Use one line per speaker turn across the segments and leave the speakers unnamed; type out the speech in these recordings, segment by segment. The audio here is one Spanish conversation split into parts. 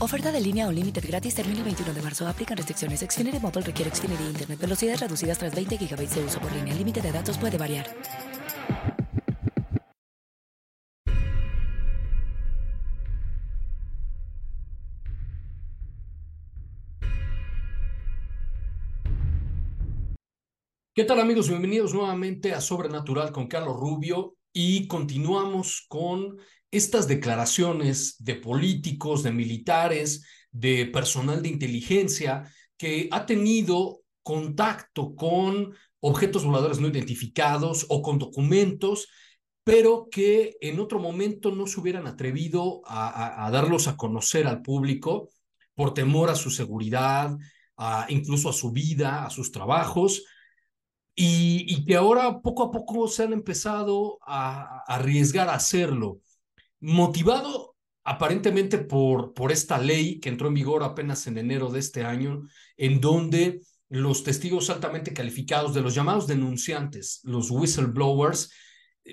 Oferta de línea o límite gratis termina el 21 de marzo. Aplican restricciones. Xfinity Mobile requiere Xfinity Internet. Velocidades reducidas tras 20 GB de uso por línea. El límite de datos puede variar.
¿Qué tal amigos? Bienvenidos nuevamente a Sobrenatural con Carlos Rubio y continuamos con estas declaraciones de políticos, de militares, de personal de inteligencia que ha tenido contacto con objetos voladores no identificados o con documentos, pero que en otro momento no se hubieran atrevido a, darlos a conocer al público por temor a su seguridad, incluso a su vida, a sus trabajos y, que ahora poco a poco se han empezado a, arriesgar a hacerlo, motivado aparentemente por, por esta ley que entró en vigor apenas en enero de este año, en donde los testigos altamente calificados de los llamados denunciantes, los whistleblowers,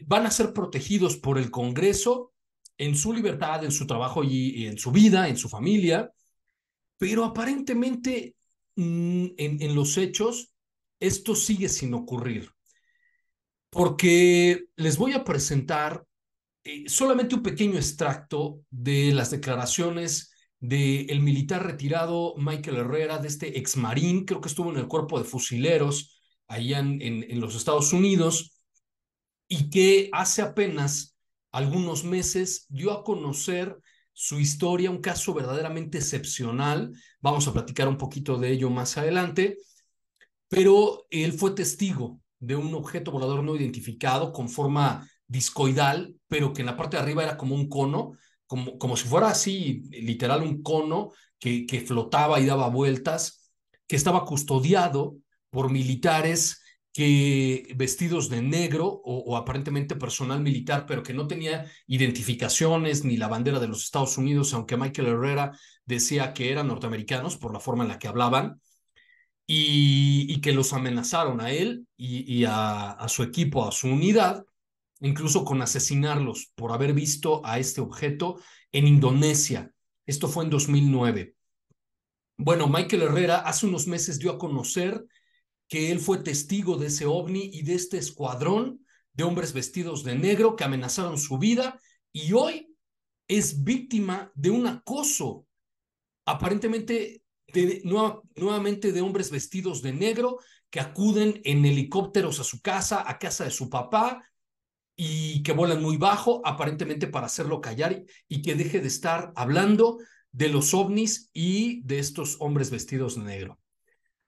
van a ser protegidos por el Congreso en su libertad, en su trabajo y, en su vida, en su familia, pero aparentemente mm, en, en los hechos esto sigue sin ocurrir. Porque les voy a presentar eh, solamente un pequeño extracto de las declaraciones del militar retirado Michael Herrera, de este ex marín, creo que estuvo en el cuerpo de fusileros allá en, en los Estados Unidos, y que hace apenas algunos meses dio a conocer su historia, un caso verdaderamente excepcional. Vamos a platicar un poquito de ello más adelante pero él fue testigo de un objeto volador no identificado con forma discoidal, pero que en la parte de arriba era como un cono, como, como si fuera así, literal, un cono que, que flotaba y daba vueltas, que estaba custodiado por militares que vestidos de negro o, aparentemente personal militar, pero que no tenía identificaciones ni la bandera de los Estados Unidos, aunque Michael Herrera decía que eran norteamericanos por la forma en la que hablaban y, que los amenazaron a él y, a, a, su equipo, a su unidad, incluso con asesinarlos por haber visto a este objeto en Indonesia. Esto fue en 2009. Bueno, Michael Herrera hace unos meses dio a conocer que él fue testigo de ese ovni y de este escuadrón de hombres vestidos de negro que amenazaron su vida y hoy es víctima de un acoso aparentemente nuevamente de hombres vestidos de negro que acuden en helicópteros a su casa, a casa de su papá, y que vuelan muy bajo, aparentemente para hacerlo callar y que deje de estar hablando de los ovnis y de estos hombres vestidos de negro.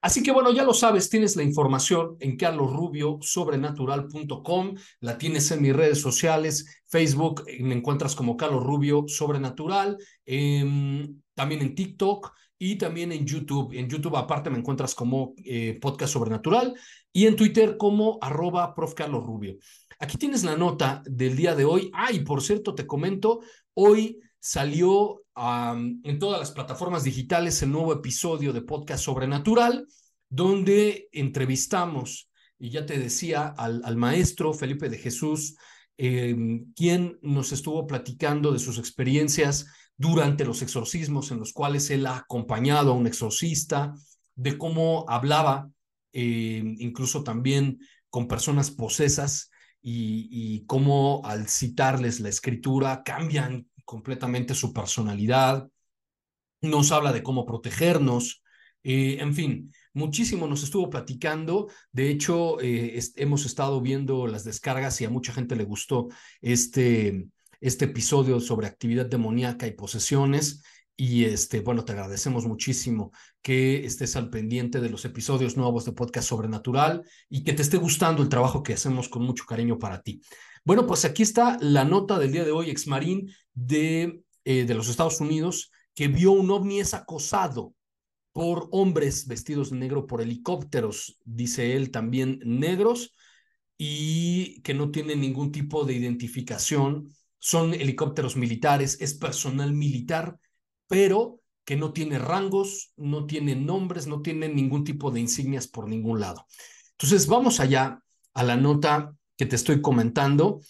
Así que bueno, ya lo sabes, tienes la información en carlosrubiosobrenatural.com, la tienes en mis redes sociales, Facebook, me encuentras como Carlos Rubio Sobrenatural, em, también en TikTok, y también en YouTube. En YouTube aparte me encuentras como eh, Podcast Sobrenatural y en Twitter como arroba prof. Carlos Rubio. Aquí tienes la nota del día de hoy. Ah, y por cierto, te comento, hoy salió en todas las plataformas digitales el nuevo episodio de Podcast Sobrenatural, donde entrevistamos, y ya te decía, al, maestro Felipe de Jesús, eh, quien nos estuvo platicando de sus experiencias durante los exorcismos en los cuales él ha acompañado a un exorcista, de cómo hablaba eh, incluso también con personas posesas y, cómo al citarles la escritura cambian completamente su personalidad, nos habla de cómo protegernos, eh, en fin. muchísimo nos estuvo platicando. De hecho, eh, hemos estado viendo las descargas y a mucha gente le gustó este, este episodio sobre actividad demoníaca y posesiones. Y este, bueno, te agradecemos muchísimo que estés al pendiente de los episodios nuevos de Podcast Sobrenatural y que te esté gustando el trabajo que hacemos con mucho cariño para ti. Bueno, pues aquí está la nota del día de hoy, exmarín de, eh, de los Estados Unidos, que vio un ovni es acosado por hombres vestidos de negro por helicópteros, dice él, también negros, y que no tienen ningún tipo de identificación. Son helicópteros militares, es personal militar pero que no tiene rangos, no tiene nombres, no tiene ningún tipo de insignias por ningún lado. Entonces, vamos allá a la nota que te estoy comentando.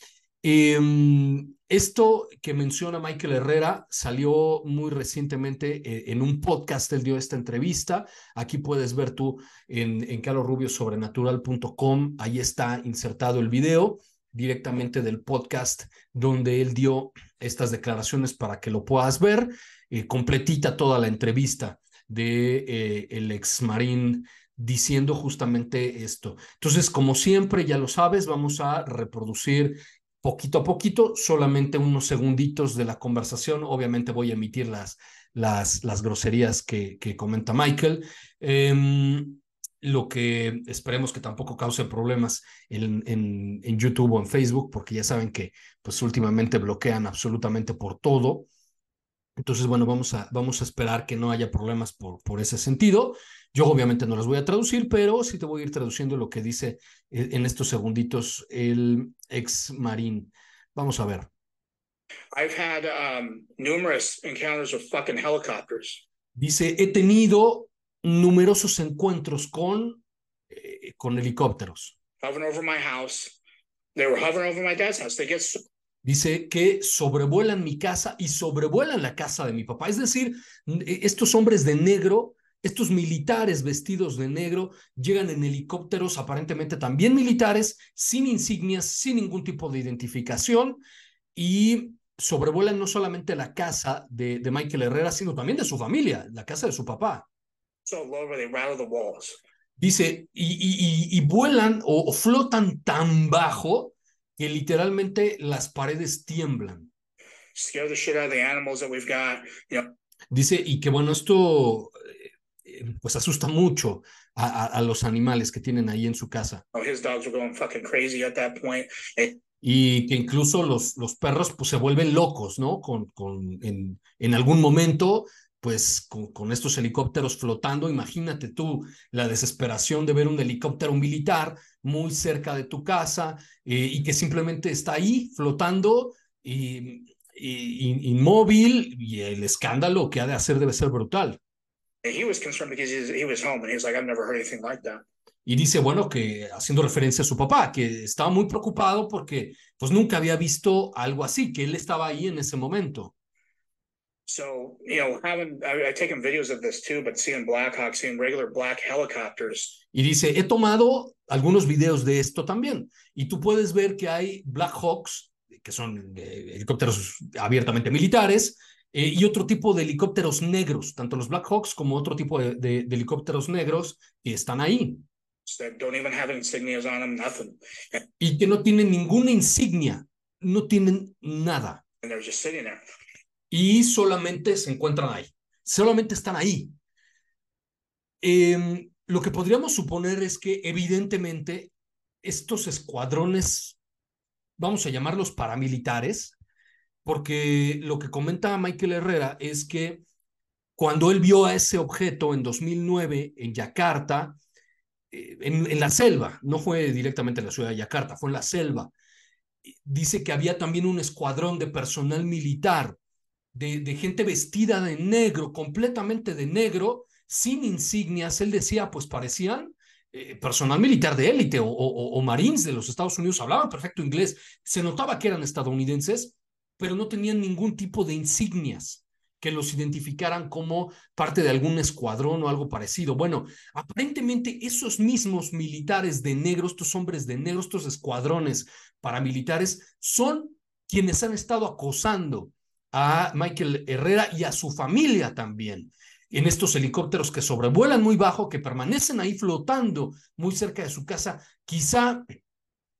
Em, esto que menciona Michael Herrera salió muy recientemente eh, en un podcast, él dio esta entrevista. Aquí puedes ver tú en, en calorrubiosobrenatural.com, ahí está insertado el video directamente del podcast donde él dio estas declaraciones para que lo puedas ver. Eh, completita toda la entrevista de eh, el ex marín diciendo justamente esto. Entonces, como siempre, ya lo sabes, vamos a reproducir poquito a poquito, solamente unos segunditos de la conversación. Obviamente voy a emitir las, las, las groserías que, que comenta Michael. Em, lo que esperemos que tampoco cause problemas en, en, en, YouTube o en Facebook, porque ya saben que pues últimamente bloquean absolutamente por todo. Entonces, bueno, vamos a, vamos a esperar que no haya problemas por, por ese sentido. Yo obviamente no las voy a traducir, pero sí te voy a ir traduciendo lo que dice eh, en estos segunditos el ex marín. Vamos a ver.
I've had um, numerous encounters with fucking helicopters.
Dice, he tenido numerosos encuentros con, eh, con helicópteros.
Hovering over my house. They were hovering over my dad's house. They get
Dice que sobrevuelan mi casa y sobrevuelan la casa de mi papá. Es decir, e, estos hombres de negro, estos militares vestidos de negro, llegan en helicópteros aparentemente también militares, sin insignias, sin ningún tipo de identificación y sobrevuelan no solamente la casa de, de Michael Herrera, sino también de su familia, la casa de su papá. Dice, y, y, y, vuelan o, o flotan tan bajo que literalmente las paredes tiemblan. Dice, y que bueno, esto eh, pues asusta mucho a, a, a, los animales que tienen ahí en su casa.
Oh, eh,
y que incluso los, los perros pues se vuelven locos, ¿no? Con, con, en, en algún momento pues con, con, estos helicópteros flotando, imagínate tú la desesperación de ver un helicóptero militar muy cerca de tu casa eh, y que simplemente está ahí flotando y, y, inmóvil y el escándalo que ha de hacer debe ser brutal. Y dice, bueno, que haciendo referencia a su papá, que estaba muy preocupado porque pues nunca había visto algo así, que él estaba ahí en ese momento.
So, you know, having I, I've taken videos of this too, but seeing Blackhawk, seeing regular black helicopters.
Y dice, he tomado algunos videos de esto también. Y tú puedes ver que hay Blackhawks, que son eh, helicópteros abiertamente militares, eh, y otro tipo de helicópteros negros, tanto los Blackhawks como otro tipo de, de, de helicópteros negros que están ahí.
Don't even have insignias on them, nothing.
Y que no tienen ninguna insignia, no tienen nada.
And they're just sitting there
y solamente se encuentran ahí, solamente están ahí. Eh, lo que podríamos suponer es que evidentemente estos escuadrones, vamos a llamarlos paramilitares, porque lo que comenta Michael Herrera es que cuando él vio a ese objeto en 2009 en Yakarta, eh, en, en, la selva, no fue directamente en la ciudad de Yakarta, fue en la selva, dice que había también un escuadrón de personal militar de, gente vestida de negro, completamente de negro, sin insignias. Él decía, pues parecían eh, personal militar de élite o, o, o, marines de los Estados Unidos, hablaban perfecto inglés, se notaba que eran estadounidenses, pero no tenían ningún tipo de insignias que los identificaran como parte de algún escuadrón o algo parecido. Bueno, aparentemente esos mismos militares de negro, estos hombres de negro, estos escuadrones paramilitares, son quienes han estado acosando a Michael Herrera y a su familia también. en estos helicópteros que sobrevuelan muy bajo, que permanecen ahí flotando muy cerca de su casa, quizá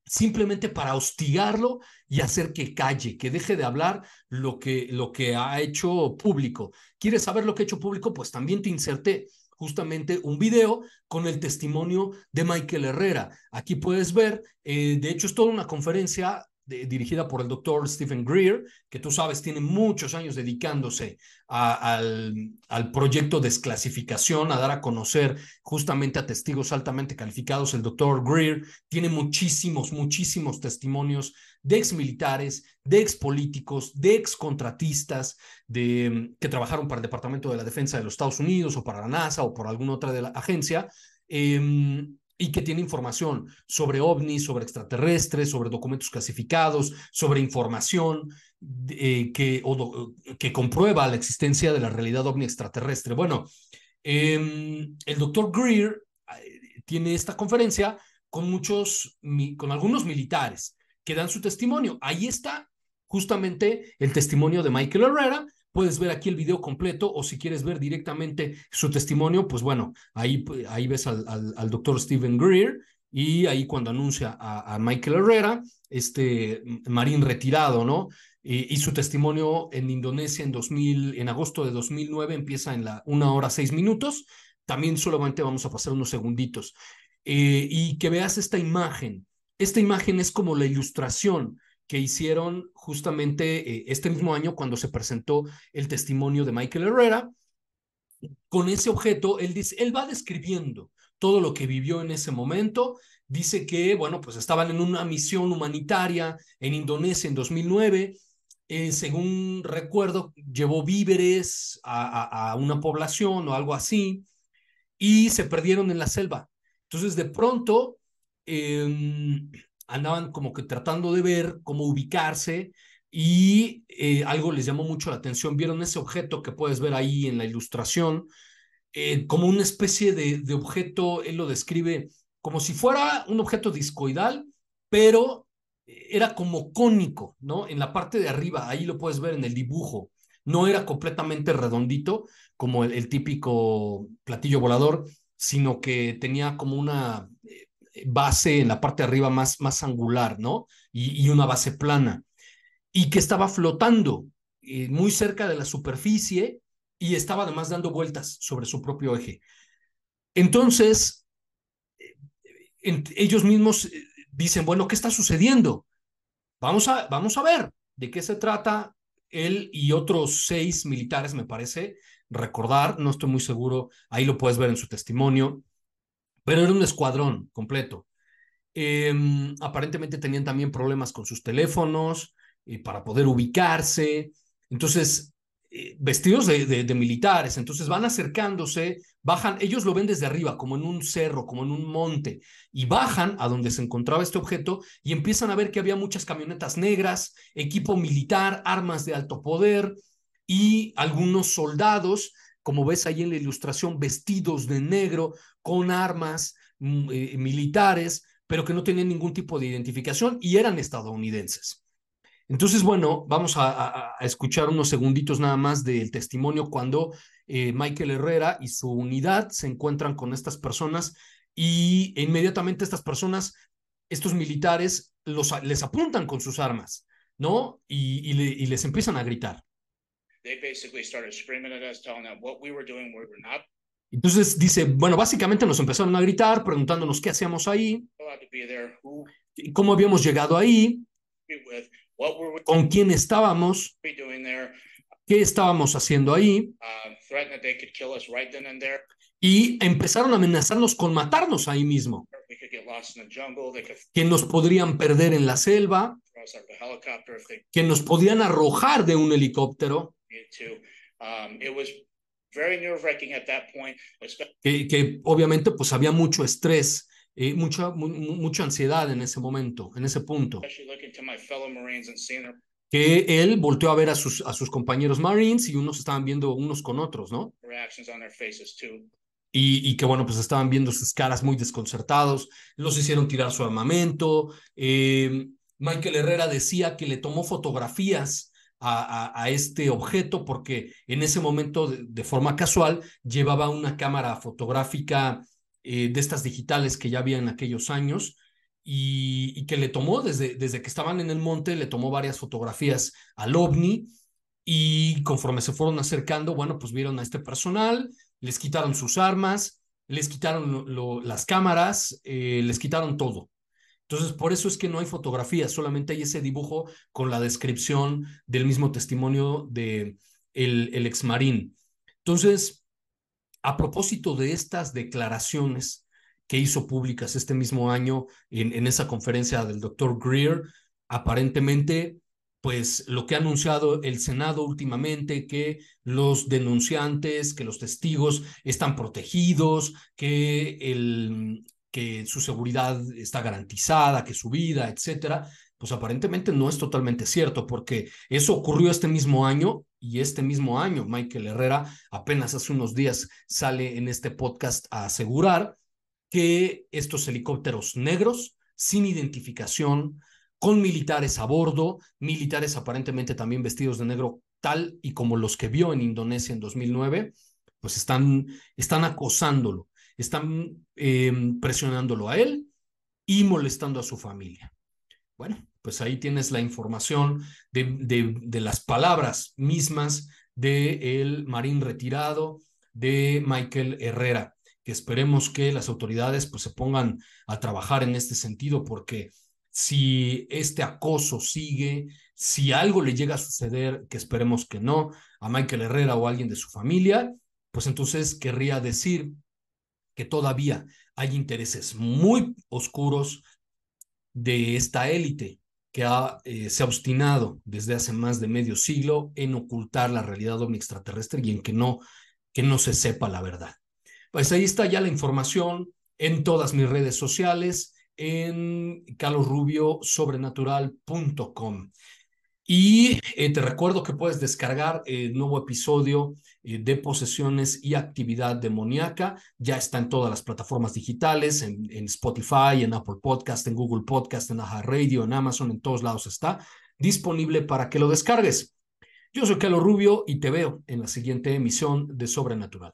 simplemente para hostigarlo y hacer que calle, que deje de hablar lo que, lo que ha hecho público. ¿Quieres saber lo que ha hecho público? Pues también te inserté justamente un video con el testimonio de Michael Herrera. Aquí puedes ver, eh, de hecho es toda una conferencia dirigida por el doctor Stephen Greer, que tú sabes tiene muchos años dedicándose al, al, proyecto de desclasificación, a dar a conocer justamente a testigos altamente calificados. El doctor Greer tiene muchísimos, muchísimos testimonios de exmilitares, de expolíticos, de excontratistas, de, que trabajaron para el Departamento de la Defensa de los Estados Unidos o para la NASA o por alguna otra de la agencia. Eh, y que tiene información sobre ovnis, sobre extraterrestres, sobre documentos clasificados, sobre información eh, que, que comprueba la existencia de la realidad ovni extraterrestre. Bueno, em, el doctor Greer eh, tiene esta conferencia con muchos, con algunos militares que dan su testimonio. Ahí está justamente el testimonio de Michael Herrera, Puedes ver aquí el video completo o si quieres ver directamente su testimonio, pues bueno, ahí, ahí ves al, doctor Stephen Greer y ahí cuando anuncia a, Michael Herrera, este marín retirado, ¿no? Y, su testimonio en Indonesia en 2000, en agosto de 2009 empieza en la una hora seis minutos. También solamente vamos a pasar unos segunditos. Eh, y que veas esta imagen. Esta imagen es como la ilustración que hicieron justamente eh, este mismo año cuando se presentó el testimonio de Michael Herrera. Con ese objeto, él, dice, él va describiendo todo lo que vivió en ese momento. Dice que, bueno, pues estaban en una misión humanitaria en Indonesia en 2009. Eh, según recuerdo, llevó víveres a, una población o algo así y se perdieron en la selva. Entonces, de pronto, em, andaban como que tratando de ver cómo ubicarse y eh, algo les llamó mucho la atención. Vieron ese objeto que puedes ver ahí en la ilustración, eh, como una especie de, de, objeto, él lo describe como si fuera un objeto discoidal, pero era como cónico, ¿no? En la parte de arriba, ahí lo puedes ver en el dibujo. No era completamente redondito como el típico platillo volador, sino que tenía como una base en la parte de arriba más, más angular, ¿no? Y, una base plana. Y que estaba flotando eh, muy cerca de la superficie y estaba además dando vueltas sobre su propio eje. Entonces, eh, ellos mismos eh, dicen, bueno, ¿qué está sucediendo? Vamos a, vamos a ver de qué se trata. Él y otros seis militares, me parece recordar, no estoy muy seguro, ahí lo puedes ver en su testimonio, pero era un escuadrón completo. Em, aparentemente tenían también problemas con sus teléfonos eh, para poder ubicarse. Entonces, eh, vestidos de, de, militares, entonces van acercándose, bajan, ellos lo ven desde arriba, como en un cerro, como en un monte, y bajan a donde se encontraba este objeto y empiezan a ver que había muchas camionetas negras, equipo militar, armas de alto poder y algunos soldados como ves ahí en la ilustración, vestidos de negro, con armas mm, eh, militares, pero que no tenían ningún tipo de identificación y eran estadounidenses. Entonces, bueno, vamos a, escuchar unos segunditos nada más del testimonio cuando eh, Michael Herrera y su unidad se encuentran con estas personas y inmediatamente estas personas, estos militares, los, les apuntan con sus armas, ¿no? y les empiezan a gritar. Entonces dice, bueno, básicamente nos empezaron a gritar preguntándonos qué hacíamos ahí, cómo habíamos llegado ahí, con quién estábamos, qué estábamos haciendo ahí. Um, y empezaron a amenazarnos con matarnos ahí mismo. Que nos podrían perder en la selva, que nos podían arrojar de un helicóptero. Um, que, obviamente pues había mucho estrés, eh, mucha, mucha ansiedad en ese momento, en ese punto. Que él volteó a ver a sus, a sus compañeros Marines y unos estaban viendo unos con otros, ¿no? Y, y, que bueno, pues estaban viendo sus caras muy desconcertados, los hicieron tirar su armamento. Eh, Michael Herrera decía que le tomó fotografías a, este objeto porque en ese momento, de, forma casual, llevaba una cámara fotográfica eh, de estas digitales que ya había en aquellos años y, que le tomó desde, desde que estaban en el monte, le tomó varias fotografías al ovni y conforme se fueron acercando, bueno, pues vieron a este personal, les quitaron sus armas, les quitaron las cámaras, eh, les quitaron todo. Entonces, por eso es que no hay fotografía, solamente hay ese dibujo con la descripción del mismo testimonio de el, el ex marín. Entonces, a propósito de estas declaraciones que hizo públicas este mismo año en, en esa conferencia del doctor Greer, aparentemente pues lo que ha anunciado el Senado últimamente, que los denunciantes, que los testigos están protegidos, que el, que su seguridad está garantizada, que su vida, etcétera, pues aparentemente no es totalmente cierto, porque eso ocurrió este mismo año y este mismo año Michael Herrera apenas hace unos días sale en este podcast a asegurar que estos helicópteros negros, sin identificación, con militares a bordo, militares aparentemente también vestidos de negro, tal y como los que vio en Indonesia en 2009, pues están, están acosándolo están em, presionándolo a él y molestando a su familia. Bueno, pues ahí tienes la información de, de, las palabras mismas del marín retirado de Michael Herrera, que esperemos que las autoridades pues se pongan a trabajar en este sentido, porque si este acoso sigue, si algo le llega a suceder, que esperemos que no, a Michael Herrera o a alguien de su familia, pues entonces querría decir que todavía hay intereses muy oscuros de esta élite que eh, se ha obstinado desde hace más de medio siglo en ocultar la realidad ovni extraterrestre y en que no, que no se sepa la verdad. Pues ahí está ya la información en todas mis redes sociales, en calosrubiosobrenatural.com. Y eh, te recuerdo que puedes descargar el nuevo episodio eh, de posesiones y actividad demoníaca. Ya está en todas las plataformas digitales, en, Spotify, en Apple Podcast, en Google Podcast, en Aja Radio, en Amazon, en todos lados está disponible para que lo descargues. Yo soy Carlos Rubio y te veo en la siguiente emisión de Sobrenatural.